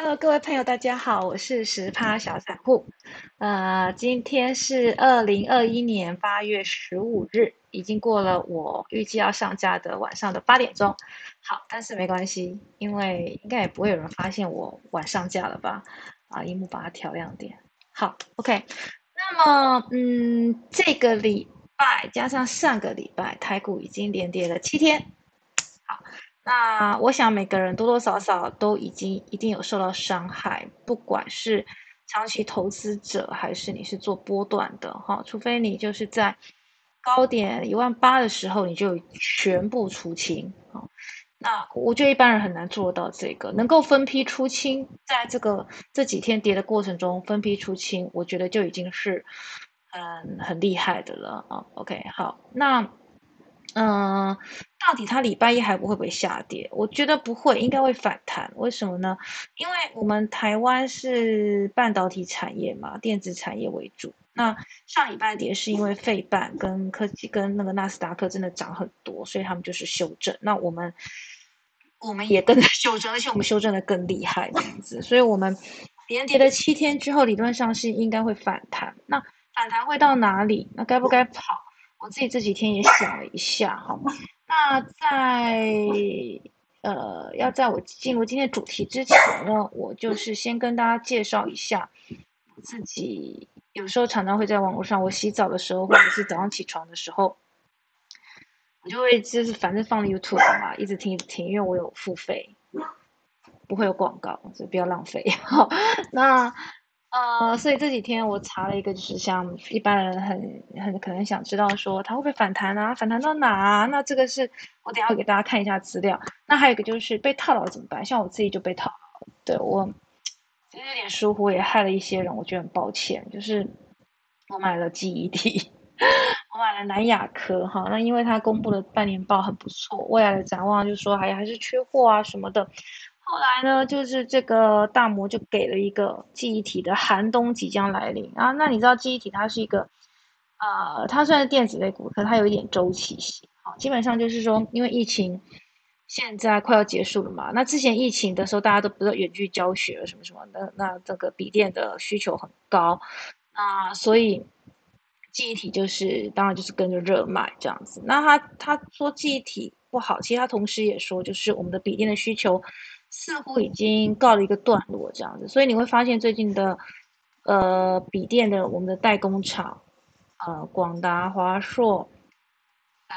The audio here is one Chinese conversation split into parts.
Hello，各位朋友，大家好，我是十趴小散户。呃，今天是二零二一年八月十五日，已经过了我预计要上架的晚上的八点钟。好，但是没关系，因为应该也不会有人发现我晚上架了吧？啊，荧幕把它调亮点。好，OK。那么，嗯，这个礼拜加上上个礼拜，台股已经连跌了七天。好。那我想每个人多多少少都已经一定有受到伤害，不管是长期投资者还是你是做波段的哈，除非你就是在高点一万八的时候你就全部出清啊。那我觉得一般人很难做到这个，能够分批出清，在这个这几天跌的过程中分批出清，我觉得就已经是嗯很厉害的了啊。OK，好，那。嗯，到底它礼拜一还不会不会下跌？我觉得不会，应该会反弹。为什么呢？因为我们台湾是半导体产业嘛，电子产业为主。那上礼拜跌是因为费半跟科技跟那个纳斯达克真的涨很多，所以他们就是修正。那我们我们也跟着 修正，而且我们修正的更厉害这样子。所以我们连跌了七天之后，理论上是应该会反弹。那反弹会到哪里？那该不该跑？我自己这几天也想了一下，哈，那在呃，要在我进入今天主题之前呢，我就是先跟大家介绍一下自己。有时候常常会在网络上，我洗澡的时候，或者是早上起床的时候，我就会就是反正放了 YouTube 嘛，一直听一直听，因为我有付费，不会有广告，所以不要浪费。好，那。呃，所以这几天我查了一个，就是像一般人很很可能想知道说它会不会反弹啊？反弹到哪啊？那这个是我等下给大家看一下资料。那还有一个就是被套牢怎么办？像我自己就被套牢，对我其实有点疏忽，也害了一些人，我觉得很抱歉。就是我买了记忆体，我买了南亚科哈，那因为它公布的半年报很不错，未来的展望就说还还是缺货啊什么的。后来呢，就是这个大摩就给了一个记忆体的寒冬即将来临啊。那你知道记忆体它是一个，呃，它虽然是电子类股，可它有一点周期性。好，基本上就是说，因为疫情现在快要结束了嘛。那之前疫情的时候，大家都不是远距教学什么什么的，那这个笔电的需求很高，那所以记忆体就是当然就是跟着热卖这样子。那他他说记忆体不好，其实他同时也说，就是我们的笔电的需求。似乎已经告了一个段落，这样子，所以你会发现最近的，呃，笔电的我们的代工厂，呃，广达、华硕，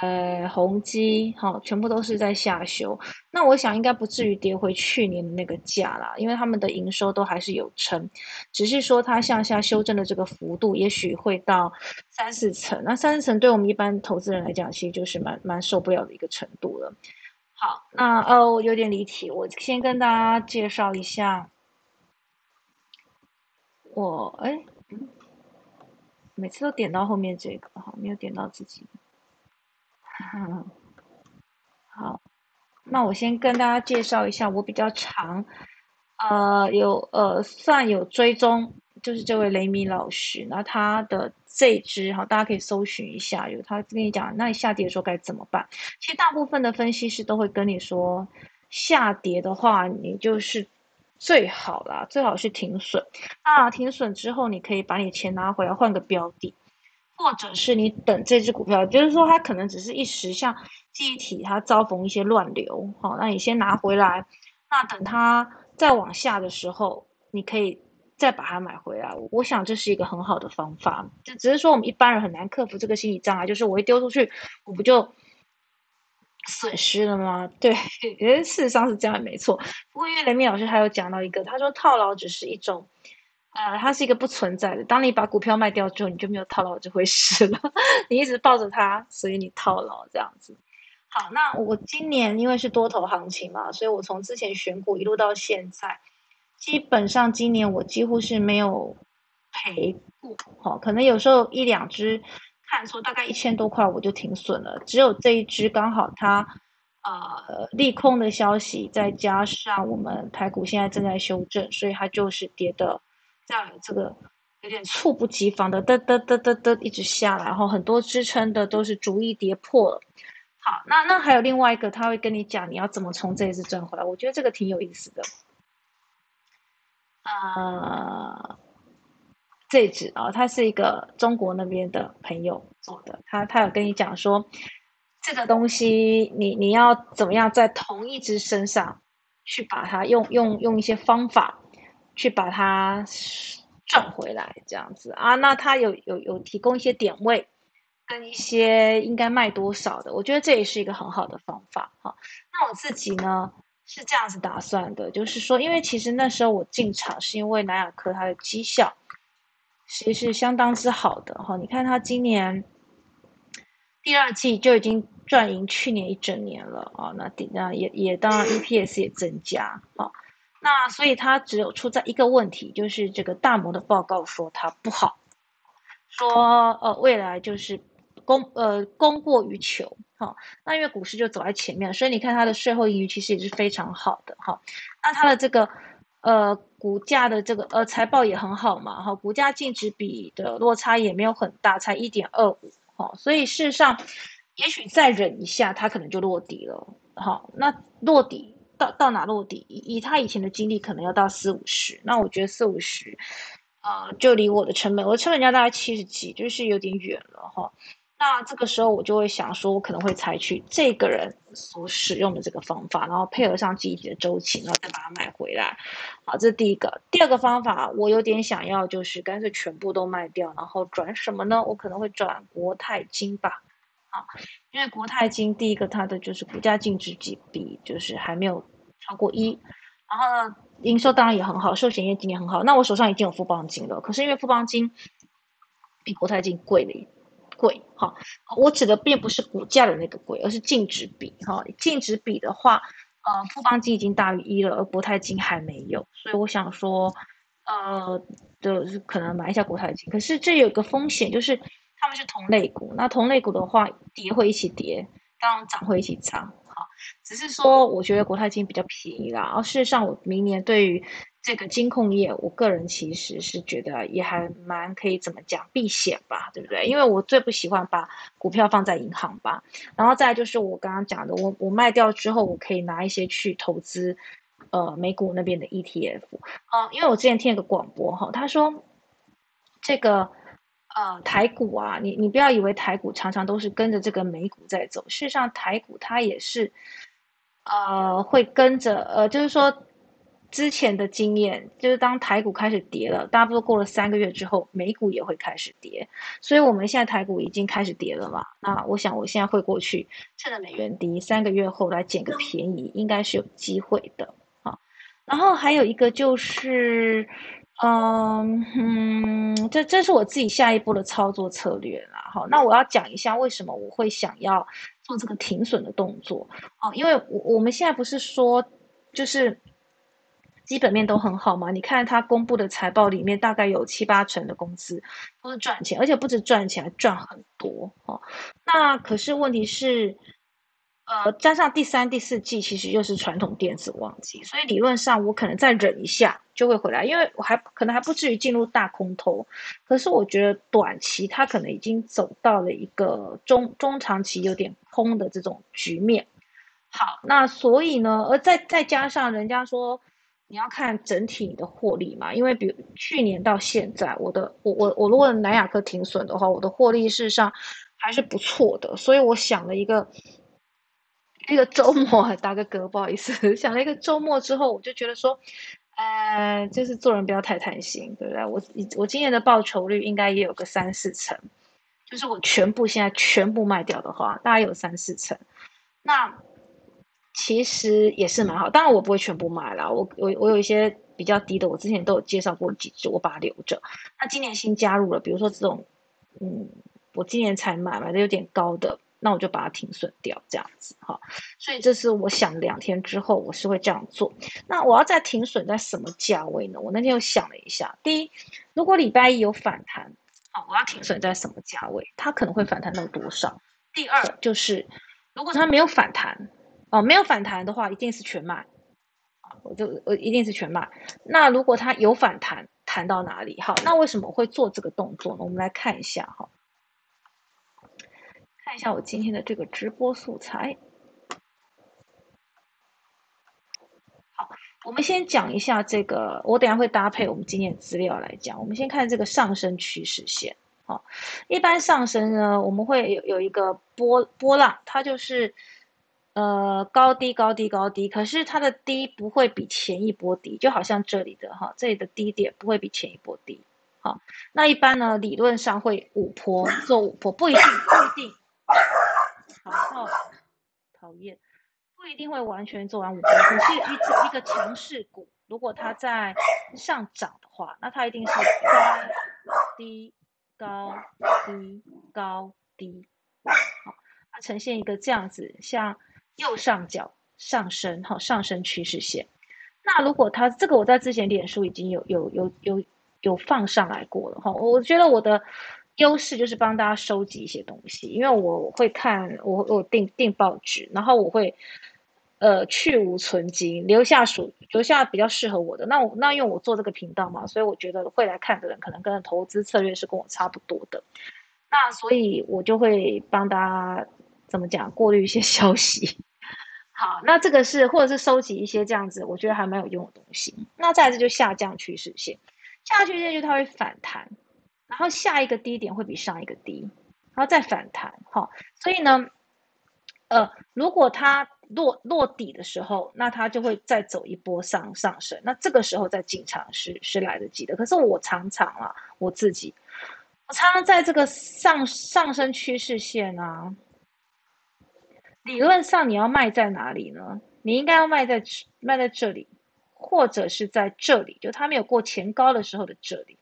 呃，宏基，好，全部都是在下修。那我想应该不至于跌回去年的那个价啦，因为他们的营收都还是有撑，只是说它向下修正的这个幅度，也许会到三四成。那三四成对我们一般投资人来讲，其实就是蛮蛮受不了的一个程度了。好，那呃，我有点离题，我先跟大家介绍一下，我哎，每次都点到后面这个，哈，没有点到自己。哈 哈好，那我先跟大家介绍一下，我比较长，呃，有呃，算有追踪。就是这位雷米老师，那他的这支哈，大家可以搜寻一下，有他跟你讲，那你下跌的时候该怎么办？其实大部分的分析师都会跟你说，下跌的话，你就是最好啦，最好是停损。那停损之后，你可以把你钱拿回来换个标的，或者是你等这只股票，就是说它可能只是一时像记忆体它遭逢一些乱流，好，那你先拿回来，那等它再往下的时候，你可以。再把它买回来，我想这是一个很好的方法。就只是说，我们一般人很难克服这个心理障碍，就是我一丢出去，我不就损失了吗？对，事实上是这样，没错。不过因为雷米老师还有讲到一个，他说套牢只是一种，呃，它是一个不存在的。当你把股票卖掉之后，你就没有套牢这回事了。你一直抱着它，所以你套牢这样子。好，那我今年因为是多头行情嘛，所以我从之前选股一路到现在。基本上今年我几乎是没有赔过，哈，可能有时候一两只看错，大概一千多块我就停损了。只有这一只刚好它，呃，利空的消息，再加上我们台股现在正在修正，所以它就是跌的，在这个有点猝不及防的嘚嘚嘚嘚嘚一直下来，然后很多支撑的都是逐一跌破了。好，那那还有另外一个，他会跟你讲你要怎么从这一次赚回来，我觉得这个挺有意思的。呃，这只啊，它是一个中国那边的朋友做的，他他有跟你讲说，这个东西你你要怎么样在同一只身上去把它用用用一些方法去把它赚回来，这样子啊，那他有有有提供一些点位跟一些应该卖多少的，我觉得这也是一个很好的方法哈。那我自己呢？是这样子打算的，就是说，因为其实那时候我进场是因为南亚科它的绩效其实是相当之好的哈。你看它今年第二季就已经赚赢去年一整年了啊，那那也也当然 EPS 也增加啊。那所以它只有出在一个问题，就是这个大摩的报告说它不好，说呃未来就是供呃供过于求。好，那因为股市就走在前面，所以你看它的税后盈余其实也是非常好的哈。那它的这个呃股价的这个呃财报也很好嘛，哈，股价净值比的落差也没有很大，才一点二五，哈，所以事实上也许再忍一下，它可能就落底了，好，那落底到到哪落底？以以他以前的经历，可能要到四五十，那我觉得四五十，呃，就离我的成本，我的成本价大概七十几，就是有点远了哈。那这个时候我就会想说，我可能会采取这个人所使用的这个方法，然后配合上记忆体的周期，然后再把它买回来。好，这是第一个。第二个方法，我有点想要，就是干脆全部都卖掉，然后转什么呢？我可能会转国泰金吧。啊，因为国泰金第一个它的就是股价净值比就是还没有超过一，然后呢营收当然也很好，寿险业今年很好。那我手上已经有富邦金了，可是因为富邦金比国泰金贵了一。贵哈，我指的并不是股价的那个贵，而是净值比哈。净值比的话，呃，富邦金已经大于一了，而国泰金还没有，所以我想说，呃，就是可能买一下国泰金。可是这有个风险，就是他们是同类股，那同类股的话，跌会一起跌，当然涨会一起涨。好，只是说我觉得国泰金比较便宜啦。而事实上，我明年对于这个金控业，我个人其实是觉得也还蛮可以怎么讲避险吧，对不对？因为我最不喜欢把股票放在银行吧。然后再就是我刚刚讲的，我我卖掉之后，我可以拿一些去投资，呃，美股那边的 ETF。哦，因为我之前听了个广播哈，他说这个呃台股啊，你你不要以为台股常常都是跟着这个美股在走，事实上台股它也是呃会跟着呃，就是说。之前的经验就是，当台股开始跌了，大不多过了三个月之后，美股也会开始跌。所以，我们现在台股已经开始跌了嘛？那我想，我现在会过去，趁着美元低，三个月后来捡个便宜，应该是有机会的啊。然后还有一个就是，嗯嗯，这这是我自己下一步的操作策略啦。好，那我要讲一下为什么我会想要做这个停损的动作哦，因为我我们现在不是说就是。基本面都很好嘛？你看他公布的财报里面，大概有七八成的公司都是赚钱，而且不止赚钱，还赚很多哦。那可是问题是，呃，加上第三、第四季其实又是传统电子旺季，所以理论上我可能再忍一下就会回来，因为我还可能还不至于进入大空头。可是我觉得短期它可能已经走到了一个中中长期有点空的这种局面。好，那所以呢，而再再加上人家说。你要看整体你的获利嘛，因为比如去年到现在，我的我我我如果南亚科停损的话，我的获利事实上还是不错的，所以我想了一个一个周末 打个嗝，不好意思，想了一个周末之后，我就觉得说，呃，就是做人不要太贪心，对不对？我我今年的报酬率应该也有个三四成，就是我全部现在全部卖掉的话，大概有三四成，那。其实也是蛮好，当然我不会全部买了，我我我有一些比较低的，我之前都有介绍过几只，我把它留着。那今年新加入了，比如说这种，嗯，我今年才买，买的有点高的，那我就把它停损掉，这样子哈。所以这是我想两天之后我是会这样做。那我要再停损在什么价位呢？我那天又想了一下，第一，如果礼拜一有反弹，好，我要停损在什么价位？它可能会反弹到多少？第二就是，如果它没有反弹。哦，没有反弹的话，一定是全卖，我就我一定是全卖。那如果它有反弹，弹到哪里？好，那为什么会做这个动作呢？我们来看一下哈，看一下我今天的这个直播素材。好，我们先讲一下这个，我等下会搭配我们今天的资料来讲。我们先看这个上升趋势线。好，一般上升呢，我们会有有一个波波浪，它就是呃高低高低高低，可是它的低不会比前一波低，就好像这里的哈，这里的低点不会比前一波低。好，那一般呢，理论上会五波做五波，不一定不一定。好，讨厌，不一定会完全做完五波。可是，一一个强势股，如果它在上涨的话，那它一定是高低。高低高低，好，它呈现一个这样子，像右上角上升，哈，上升趋势线。那如果它这个，我在之前脸书已经有有有有有放上来过了，哈，我觉得我的优势就是帮大家收集一些东西，因为我会看，我我订订报纸，然后我会。呃，去无存金，留下属留下比较适合我的。那我那因为我做这个频道嘛，所以我觉得会来看的人可能跟投资策略是跟我差不多的。那所以我就会帮大家怎么讲，过滤一些 消息。好，那这个是或者是收集一些这样子，我觉得还蛮有用的东西。那再次就下降趋势线，下降趋势线就它会反弹，然后下一个低点会比上一个低，然后再反弹。好，所以呢，呃，如果它落落底的时候，那它就会再走一波上上升，那这个时候再进场是是来得及的。可是我常常啊，我自己，我常常在这个上上升趋势线啊，理论上你要卖在哪里呢？你应该要卖在卖在这里，或者是在这里，就它没有过前高的时候的这里。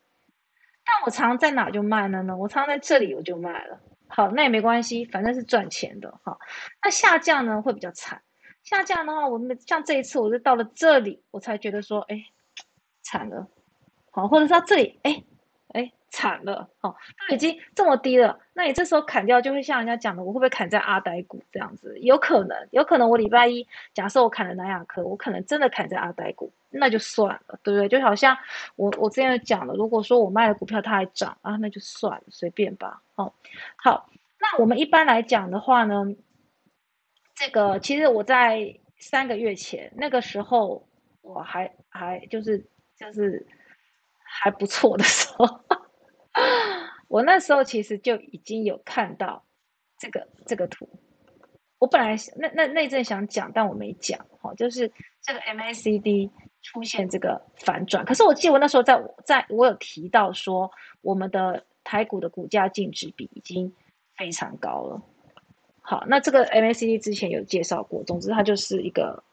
但我常在哪就卖了呢？我常在这里我就卖了。好，那也没关系，反正是赚钱的哈。那下降呢会比较惨，下降的话，我们像这一次，我是到了这里，我才觉得说，哎，惨了。好，或者是到这里，哎。哎，惨了，哦，都已经这么低了，那你这时候砍掉，就会像人家讲的，我会不会砍在阿呆股这样子？有可能，有可能我礼拜一假设我砍了南亚科，我可能真的砍在阿呆股，那就算了，对不对？就好像我我之前讲了，如果说我卖了股票它还涨啊，那就算了，随便吧。哦，好，那我们一般来讲的话呢，这个其实我在三个月前那个时候，我还还就是就是。还不错的时候，我那时候其实就已经有看到这个这个图。我本来那那那阵想讲，但我没讲。哈，就是这个 MACD 出现这个反转。可是我记得我那时候在在我有提到说，我们的台股的股价净值比已经非常高了。好，那这个 MACD 之前有介绍过。总之，它就是一个。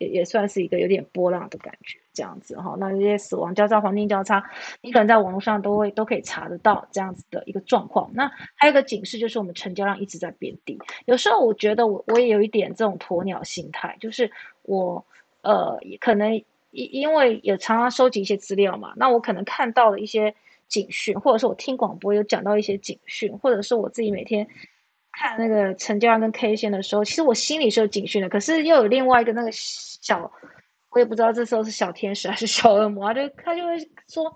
也也算是一个有点波浪的感觉，这样子哈。那这些死亡交叉、黄金交叉，你可能在网络上都会都可以查得到这样子的一个状况。那还有一个警示，就是我们成交量一直在变低。有时候我觉得我我也有一点这种鸵鸟心态，就是我呃可能因因为也常常收集一些资料嘛，那我可能看到了一些警讯，或者是我听广播有讲到一些警讯，或者是我自己每天。看那个成交量跟 K 线的时候，其实我心里是有警讯的，可是又有另外一个那个小，我也不知道这时候是小天使还是小恶魔，就他就会说，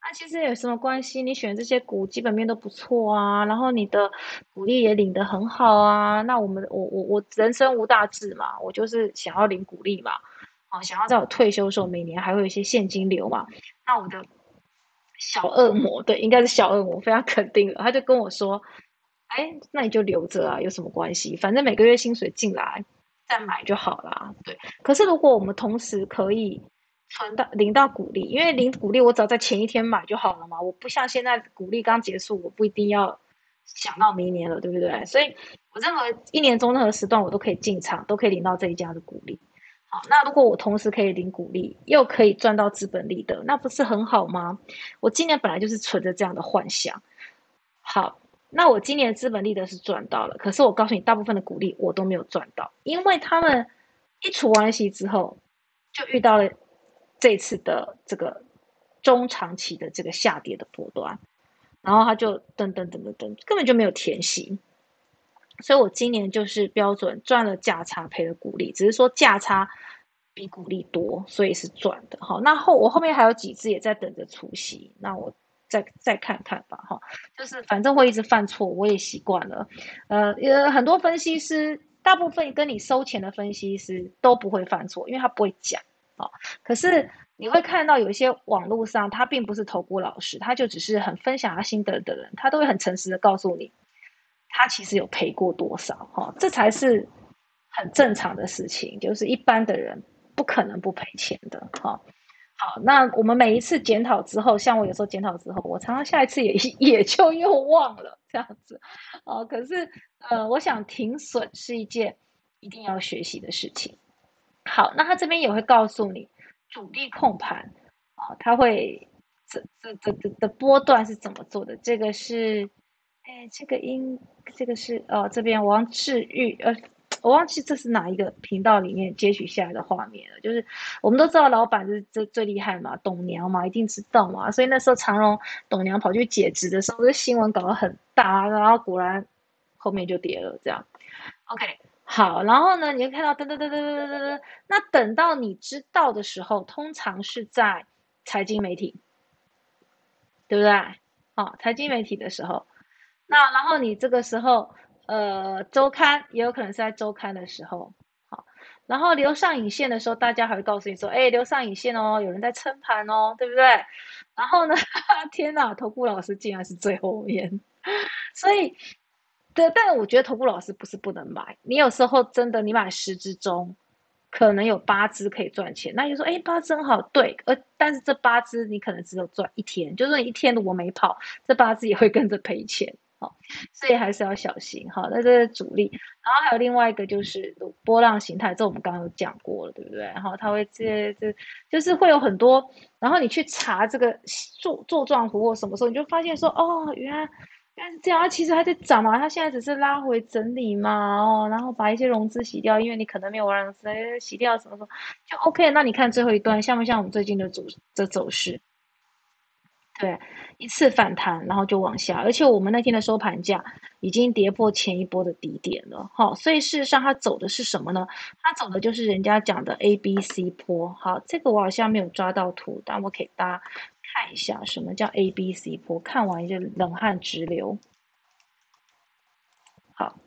啊，其实有什么关系？你选这些股基本面都不错啊，然后你的股利也领得很好啊，那我们我我我人生无大志嘛，我就是想要领股利嘛，哦，想要在我退休的时候每年还会有一些现金流嘛，那我的小恶魔对，应该是小恶魔，非常肯定了，他就跟我说。哎，那你就留着啊，有什么关系？反正每个月薪水进来再买就好啦。对，可是如果我们同时可以存到领到股利，因为领股利我只要在前一天买就好了嘛。我不像现在股利刚结束，我不一定要想到明年了，对不对？所以我任何一年中任何时段我都可以进场，都可以领到这一家的股利。好，那如果我同时可以领股利，又可以赚到资本利的，那不是很好吗？我今年本来就是存着这样的幻想。好。那我今年资本利得是赚到了，可是我告诉你，大部分的股利我都没有赚到，因为他们一除完息之后，就遇到了这次的这个中长期的这个下跌的波段，然后他就噔噔噔噔噔，根本就没有填息，所以我今年就是标准赚了价差，赔了股利，只是说价差比股利多，所以是赚的。好，那后我后面还有几只也在等着除息，那我。再再看看吧，哈，就是反正会一直犯错，我也习惯了。呃，呃，很多分析师，大部分跟你收钱的分析师都不会犯错，因为他不会讲，啊，可是你会看到有一些网络上他并不是投顾老师，他就只是很分享他心得的人，他都会很诚实的告诉你，他其实有赔过多少哈，这才是很正常的事情，就是一般的人不可能不赔钱的哈。好，那我们每一次检讨之后，像我有时候检讨之后，我常常下一次也 也就又忘了这样子，哦，可是呃，我想停损是一件一定要学习的事情。好，那他这边也会告诉你主力控盘啊，他会这这这这的波段是怎么做的？这个是，哎，这个应这个是哦，这边王治愈呃。我忘记这是哪一个频道里面截取下来的画面了。就是我们都知道老板是最最厉害嘛，董娘嘛，一定知道嘛。所以那时候长荣董娘跑去解职的时候，这新闻搞得很大，然后果然后面就跌了。这样，OK，好，然后呢，你就看到噔噔噔噔噔噔噔，那等到你知道的时候，通常是在财经媒体，对不对？好，财经媒体的时候，那然后你这个时候。呃，周刊也有可能是在周刊的时候，好，然后留上影线的时候，大家还会告诉你说，哎，留上影线哦，有人在撑盘哦，对不对？然后呢，天哪，投顾老师竟然是最后面，所以，对，但我觉得投顾老师不是不能买，你有时候真的，你买十只中，可能有八只可以赚钱，那就说，哎，八只好，对，呃，但是这八只你可能只有赚一天，就是一天如果没跑，这八只也会跟着赔钱。好，所以还是要小心。哈，那这是主力，然后还有另外一个就是波浪形态，这我们刚刚有讲过了，对不对？然后它会这这就是会有很多，然后你去查这个做做状图或什么时候，你就发现说，哦，原来原来是这样，它其实还在涨嘛，它现在只是拉回整理嘛，哦，然后把一些融资洗掉，因为你可能没有融资，洗掉什么什么就 OK。那你看最后一段像不像我们最近的走的走势？对，一次反弹，然后就往下，而且我们那天的收盘价已经跌破前一波的低点了，好，所以事实上它走的是什么呢？它走的就是人家讲的 A B C 坡，好，这个我好像没有抓到图，但我给大家看一下什么叫 A B C 坡，看完就冷汗直流。好，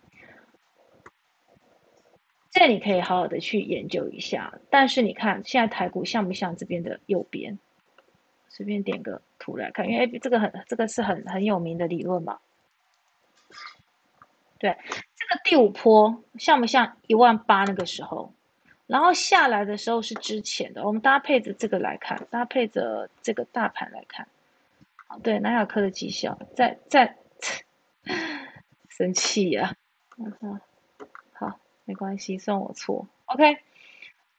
这你可以好好的去研究一下，但是你看现在台股像不像这边的右边？随便点个图来看，因为这个很这个是很很有名的理论嘛。对，这个第五波像不像一万八那个时候？然后下来的时候是之前的，我们搭配着这个来看，搭配着这个大盘来看。对，南亚科的绩效在在 生气呀！嗯，好，没关系，算我错。OK，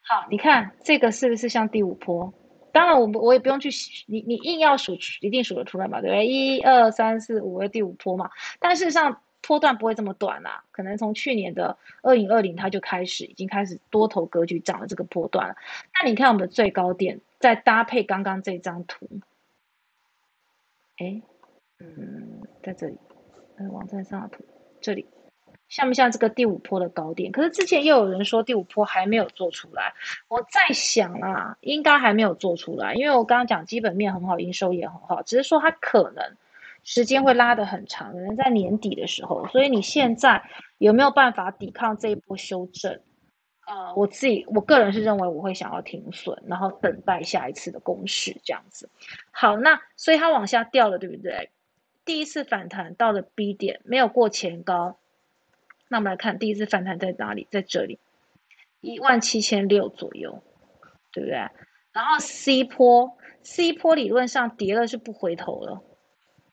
好，你看这个是不是像第五波？当然，我我也不用去，你你硬要数，一定数得出来嘛，对不对？一二三四五的第五波嘛。但事实上，波段不会这么短啦，可能从去年的二零二零它就开始，已经开始多头格局涨了这个波段了。那你看我们的最高点，再搭配刚刚这张图，哎，嗯，在这里，呃，网站上的图，这里。像不像这个第五波的高点？可是之前又有人说第五波还没有做出来，我在想啊，应该还没有做出来，因为我刚刚讲基本面很好，营收也很好，只是说它可能时间会拉得很长，可能在年底的时候。所以你现在有没有办法抵抗这一波修正？呃，我自己我个人是认为我会想要停损，然后等待下一次的攻势这样子。好，那所以它往下掉了，对不对？第一次反弹到了 B 点，没有过前高。那我们来看第一次反弹在哪里？在这里，一万七千六左右，对不对？然后 C 坡，C 坡理论上跌了是不回头了，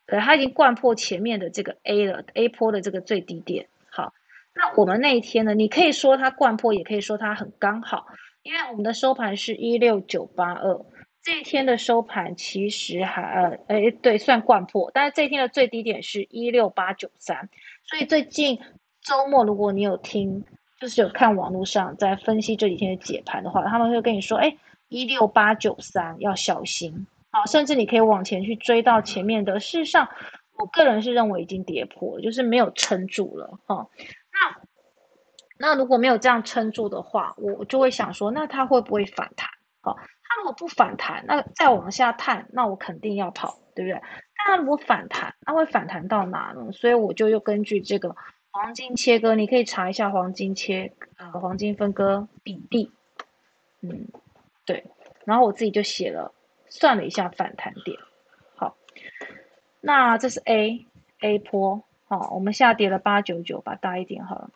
对，它已经贯破前面的这个 A 了，A 坡的这个最低点。好，那我们那一天呢？你可以说它贯破，也可以说它很刚好，因为我们的收盘是一六九八二，这一天的收盘其实还呃，哎，对，算贯破，但是这一天的最低点是一六八九三，所以最近。周末如果你有听，就是有看网络上在分析这几天的解盘的话，他们会跟你说，哎，一六八九三要小心，好，甚至你可以往前去追到前面的。事实上，我个人是认为已经跌破，就是没有撑住了，哈。那那如果没有这样撑住的话，我就会想说，那它会不会反弹？好，它如果不反弹，那再往下探，那我肯定要跑，对不对？那如果反弹，那会反弹到哪呢？所以我就又根据这个。黄金切割，你可以查一下黄金切呃黄金分割比例，嗯，对，然后我自己就写了，算了一下反弹点。好，那这是 A A 坡，好，我们下跌了八九九，吧大一点好了。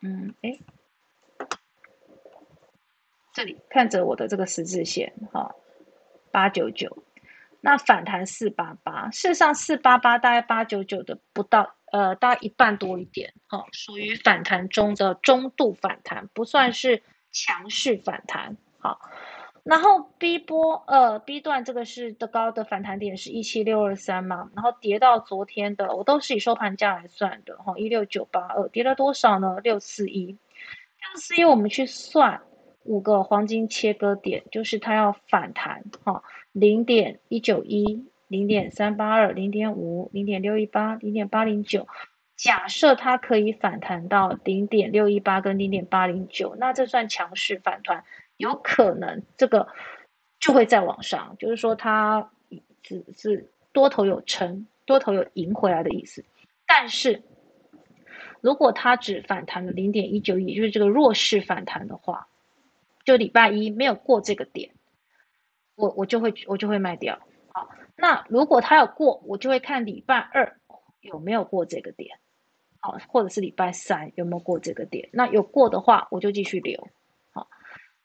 嗯，哎，这里。看着我的这个十字线，哈，八九九。那反弹四八八，事实上四八八大概八九九的不到，呃，大概一半多一点，哈，属于反弹中的中度反弹，不算是强势反弹，好。然后 B 波，呃，B 段这个是的高的反弹点是一七六二三嘛，然后跌到昨天的，我都是以收盘价来算的，哈，一六九八二，跌了多少呢？六四一，六四一，我们去算五个黄金切割点，就是它要反弹，哈。零点一九一，零点三八二，零点五，零点六一八，零点八零九。假设它可以反弹到零点六一八跟零点八零九，那这算强势反弹，有可能这个就会再往上，就是说它只是多头有撑，多头有赢回来的意思。但是如果它只反弹了零点一九一，就是这个弱势反弹的话，就礼拜一没有过这个点。我我就会我就会卖掉，好，那如果它有过，我就会看礼拜二有没有过这个点，好，或者是礼拜三有没有过这个点，那有过的话，我就继续留，好，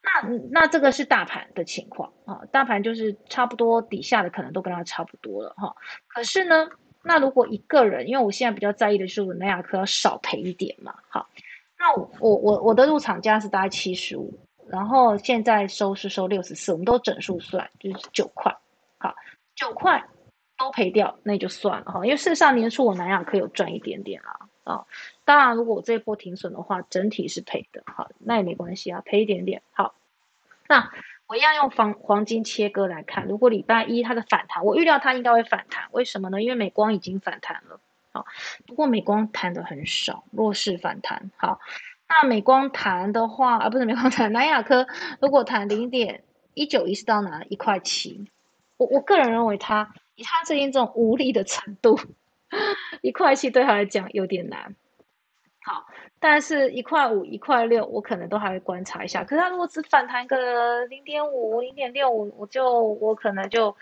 那那这个是大盘的情况。啊，大盘就是差不多底下的可能都跟它差不多了。哈，可是呢，那如果一个人，因为我现在比较在意的是我南亚科要少赔一点嘛，好，那我我我我的入场价是大概七十五。然后现在收是收六十四，我们都整数算，就是九块，好，九块都赔掉，那就算了哈。因为事实上年初我南亚科有赚一点点啦，啊，当然如果我这一波停损的话，整体是赔的，好，那也没关系啊，赔一点点，好。那我一样用黄黄金切割来看，如果礼拜一它的反弹，我预料它应该会反弹，为什么呢？因为美光已经反弹了，好，不过美光弹的很少，弱势反弹，好。那美光弹的话，啊，不是美光弹，南亚科如果弹零点一九一是到哪一块七？我我个人认为，它以它最近这种无力的程度，一块七对他来讲有点难。好，但是一块五、一块六，我可能都还会观察一下。可是它如果只反弹个零点五、零点六五，我就我可能就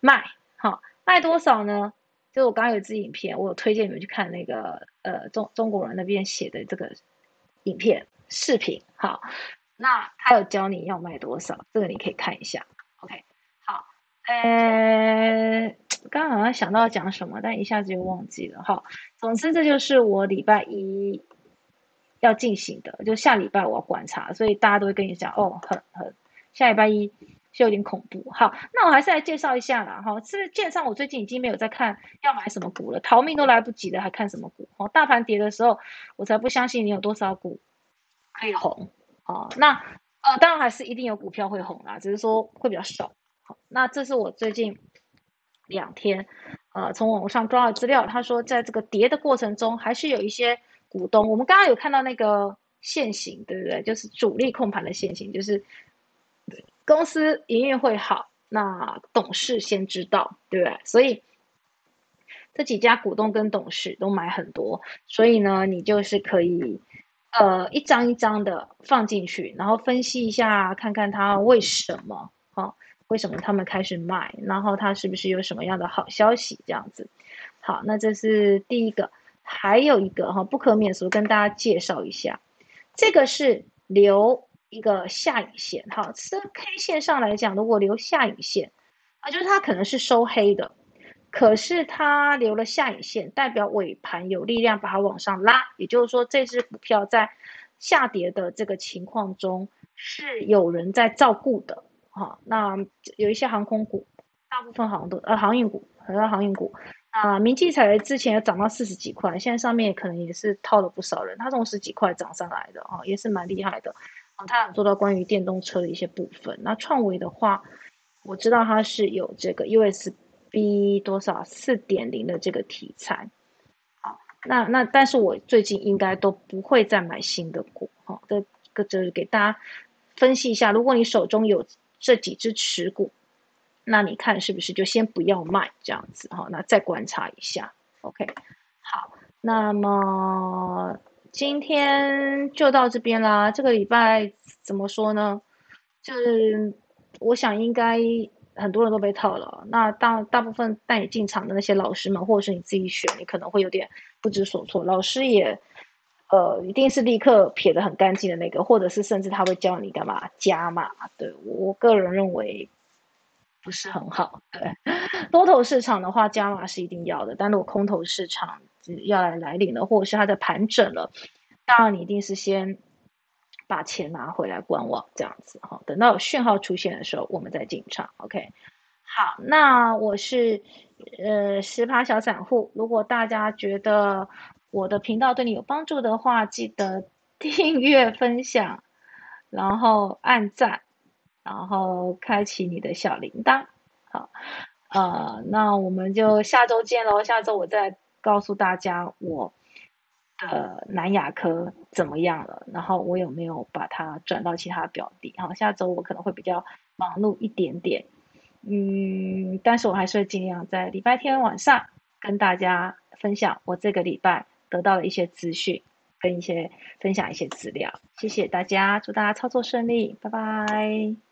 卖。好，卖多少呢？就我刚刚有支影片，我有推荐你们去看那个呃中中国人那边写的这个。影片、视频，好，那他有教你要卖多少，这个你可以看一下。OK，呃，刚刚好像想到讲什么，但一下子又忘记了。哈，总之这就是我礼拜一要进行的，就下礼拜我要观察，所以大家都会跟你讲，哦，很很，下礼拜一是有点恐怖。好，那我还是来介绍一下啦。哈，是建商，我最近已经没有在看要买什么股了，逃命都来不及了，还看什么股？哦，大盘跌的时候，我才不相信你有多少股可以红。哦，那呃，当然还是一定有股票会红啦，只是说会比较少。好，那这是我最近两天呃从网上抓的资料，他说在这个跌的过程中，还是有一些股东，我们刚刚有看到那个线型，对不对？就是主力控盘的线型，就是公司营运会好，那董事先知道，对不对？所以。这几家股东跟董事都买很多，所以呢，你就是可以，呃，一张一张的放进去，然后分析一下，看看他为什么，为什么他们开始卖，然后他是不是有什么样的好消息这样子。好，那这是第一个，还有一个哈，不可免俗跟大家介绍一下，这个是留一个下影线，哈，这 K 线上来讲，如果留下影线，啊，就是它可能是收黑的。可是它留了下影线，代表尾盘有力量把它往上拉，也就是说这只股票在下跌的这个情况中是有人在照顾的，哈。那有一些航空股，大部分好像都呃航运股，很多航运股啊，明基彩之前有涨到四十几块，现在上面可能也是套了不少人，它从十几块涨上来的，啊，也是蛮厉害的。啊，它有做到关于电动车的一些部分。那创维的话，我知道它是有这个 US。B 多少四点零的这个题材，好，那那但是我最近应该都不会再买新的股，哈，这个就是给大家分析一下，如果你手中有这几只持股，那你看是不是就先不要卖这样子，哈，那再观察一下，OK，好，那么今天就到这边啦，这个礼拜怎么说呢？就是我想应该很多人都被套了。那大大部分带你进场的那些老师们，或者是你自己选，你可能会有点不知所措。老师也，呃，一定是立刻撇得很干净的那个，或者是甚至他会教你干嘛加码。对我个人认为不是很好。对，多头市场的话，加码是一定要的。但如果空头市场要来来临了，或者是它在盘整了，当然你一定是先。把钱拿回来观望，这样子哈，等到讯号出现的时候，我们再进场。OK，好，那我是呃十趴小散户。如果大家觉得我的频道对你有帮助的话，记得 订阅、分享，然后按赞，然后开启你的小铃铛。好，呃，那我们就下周见喽。下周我再告诉大家我。的南亚科怎么样了？然后我有没有把它转到其他表弟？好，下周我可能会比较忙碌一点点，嗯，但是我还是会尽量在礼拜天晚上跟大家分享我这个礼拜得到了一些资讯，跟一些分享一些资料。谢谢大家，祝大家操作顺利，拜拜。